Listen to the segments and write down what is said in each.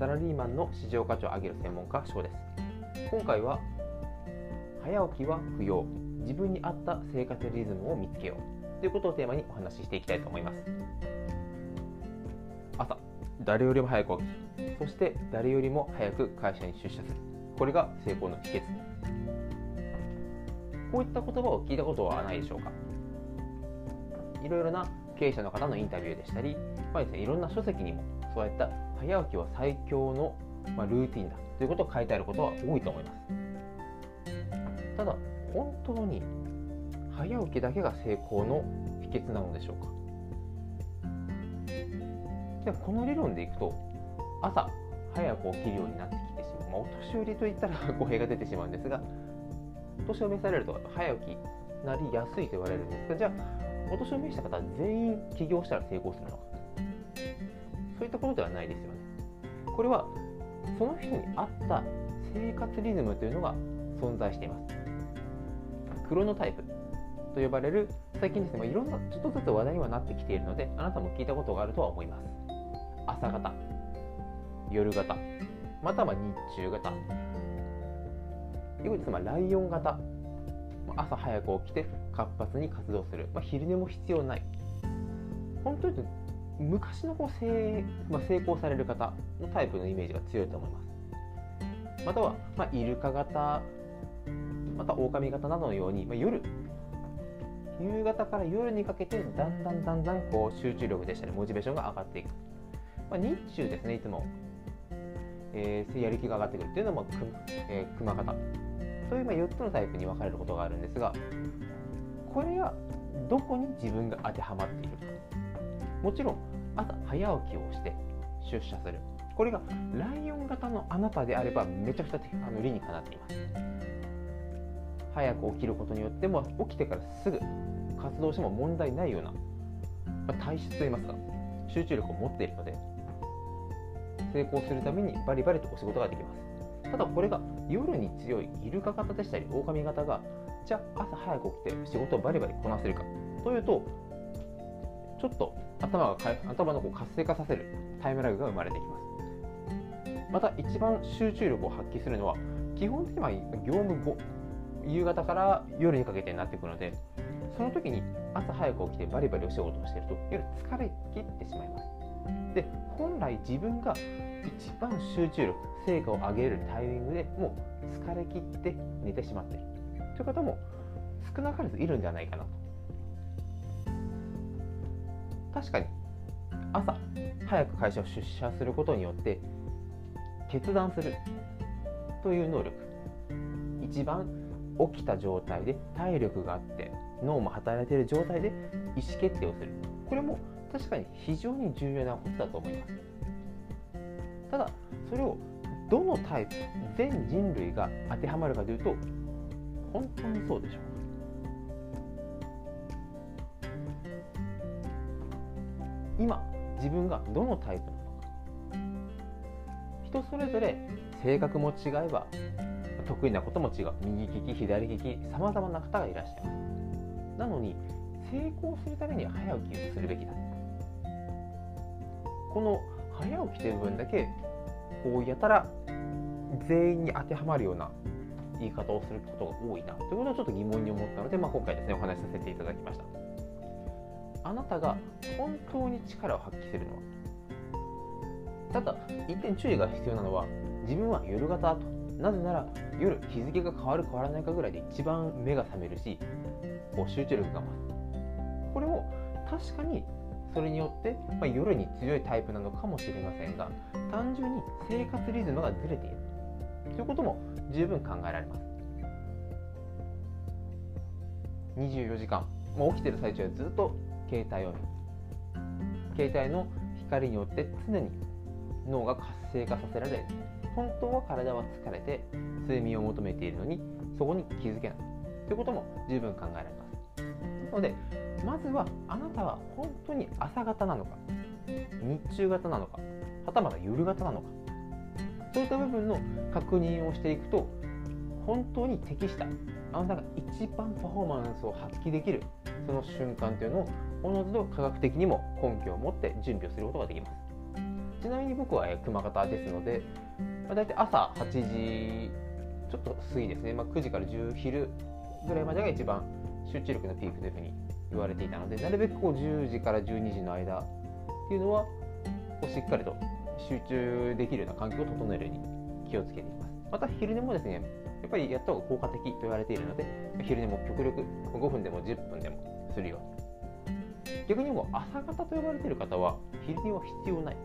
サラリーマンの市場価値を上げる専門家翔です。今回は早起きは不要。自分に合った生活リズムを見つけよう。ということをテーマにお話ししていきたいと思います。朝誰よりも早く起き。そして誰よりも早く会社に出社する。これが成功の秘訣。こういった言葉を聞いたことはないでしょうか。いろいろな経営者の方のインタビューでしたり、まあですね、いろんな書籍にもそうやった早起きは最強の、まルーティンだということを書いてあることは多いと思います。ただ本当に早起きだけが成功の秘訣なのでしょうか。でこの理論でいくと朝早く起きるようになってきてしまう、まあ、お年寄りといったら 語弊が出てしまうんですがお年を召されると早起きなりやすいと言われるんですがじゃあお年を召した方全員起業したら成功するのか。そういったことではないですよね。これはその人に合った生活リズムというのが存在しています。クロノタイプと呼ばれる最近ですね、まあ、いろんなちょっとずつ話題にはなってきているのであなたも聞いたことがあるとは思います。朝型夜型または日中型。よくですまライオン型。朝早く起きて活発に活動する、まあ、昼寝も必要ない。本当に昔のこう成,、まあ、成功される方のタイプのイメージが強いと思います。または、まあ、イルカ型また狼型などのように、まあ、夜夕方から夜にかけてだんだんだんだんこう集中力でしたりモチベーションが上がっていく、まあ、日中ですねいつも、えー、やる気が上がってくるっていうのもく、えー、熊型。そういうまあ4つのタイプに分かれることがあるんですがこれがどこに自分が当てはまっているか。もちろん朝早起きをして出社する。これがライオン型のあなたであればめちゃくちゃあの理にかなっています。早く起きることによっても起きてからすぐ活動しても問題ないような、まあ、体質といいますか集中力を持っているので成功するためにバリバリとお仕事ができます。ただこれが夜に強いイルカ型でしたり狼型がじゃあ朝早く起きて仕事をバリバリこなせるかというとちょっと頭が頭のこう活性化させるタイムラグが生まれてきます。また一番集中力を発揮するのは基本的には業務後夕方から夜にかけてになってくるのでその時に朝早く起きてバリバリお仕事をしていると夜疲れ切ってしまいます。で本来自分が一番集中力成果を上げるタイミングでもう疲れ切って寝てしまっている。という方も少なからずいるんじゃないかなと。確かに朝早く会社を出社することによって決断するという能力。一番起きた状態で体力があって脳も働いている状態で意思決定をする。これも確かに非常に重要なことだと思います。ただそれをどのタイプ全人類が当てはまるかというと本当にそうでしょう。今自分がどのタイプなのか。人それぞれ性格も違えば得意なことも違う。右利き左利きさまざまな方がいらっしゃいます。なのに成功するためには早起きをするべきだ。この早起きという部分だけこうやたら全員に当てはまるような言い方をすることが多いな。ということをちょっと疑問に思ったので、まあ、今回ですねお話しさせていただきました。あなたが本当に力を発揮するのは。ただ一点注意が必要なのは自分は夜型と。なぜなら夜日付が変わる変わらないかぐらいで一番目が覚めるしこう集中力が増す。これも確かにそれによって、まあ、夜に強いタイプなのかもしれませんが単純に生活リズムがずれている。ということも十分考えられます。24時間、まあ、起きてる最中はずっと携帯を携帯の光によって常に脳が活性化させられ本当は体は疲れて睡眠を求めているのにそこに気づけない。ということも十分考えられます。なのでまずはあなたは本当に朝型なのか日中型なのかはたまた夜型なのかそういった部分の確認をしていくと本当に適したあなたが一番パフォーマンスを発揮できるその瞬間というのをおのずと科学的にも根拠を持って準備をすることができます。ちなみに僕は熊方ですので、まあ、大体朝8時ちょっと過ぎですね、まあ、9時から10昼ぐらいまでが一番集中力のピークというふうに言われていたのでなるべくこう10時から12時の間っていうのはこうしっかりと集中できるような環境を整えるように気をつけています。また昼寝もですねやっぱりやった方が効果的と言われているので昼寝も極力5分でも10分でもするように。逆にもう朝方と呼ばれている方は昼寝は必要ない。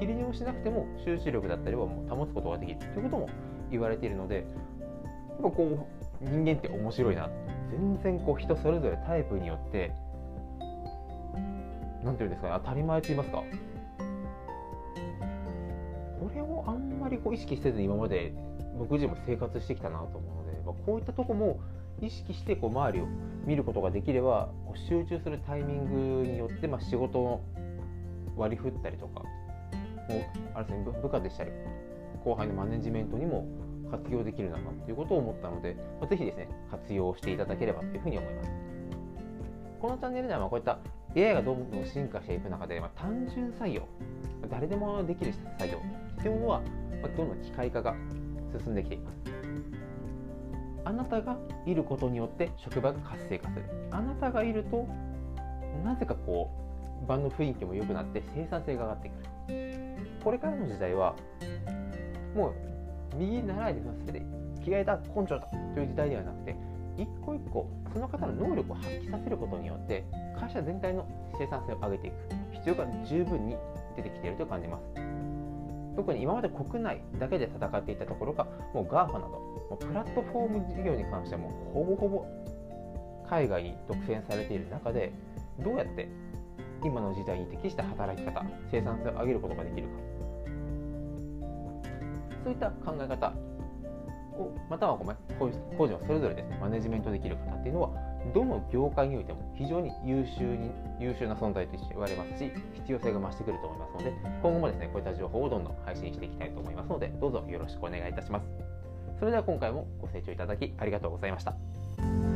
昼寝をしなくても集中力だったりはもう保つことができるということも言われているのでやっぱこう人間って面白いな。全然こう人それぞれタイプによって何て言うんですかね当たり前と言いますか。これをあんりこう意識せずに今まで僕自身も生活してきたなと思うので、まあ、こういったとこも意識してこう周りを見ることができればこう集中するタイミングによって、まあ、仕事の割り振ったりとかもうあれですね部下でしたり後輩のマネジメントにも活用できるなということを思ったので、まあ、ぜひですね活用していただければというふうに思います。このチャンネルではまあこういった AI がどんどん進化していく中で、まあ、単純作業誰でもできる作業というものは、まあ、どんどん機械化が進んできています。あなたがいることによって職場が活性化する。あなたがいるとなぜかこう場の雰囲気も良くなって生産性が上がってくる。これからの時代はもう右習いで全て着替えた根性だという時代ではなくて一個一個その方の能力を発揮させることによって会社全体の生産性を上げていく。必要が十分に出てきていると感じます。特に今まで国内だけで戦っていたところがもう GAFA などもうプラットフォーム事業に関してはもほぼほぼ海外に独占されている中でどうやって今の時代に適した働き方生産性を上げることができるか。そういった考え方をまたはごめん工場それぞれですねマネジメントできる方っていうのはどの業界においても非常に優秀に優秀な存在として言われますし必要性が増してくると思いますので今後もですねこういった情報をどんどん配信していきたいと思いますのでどうぞよろしくお願いいたします。それでは今回もご清聴いただきありがとうございました。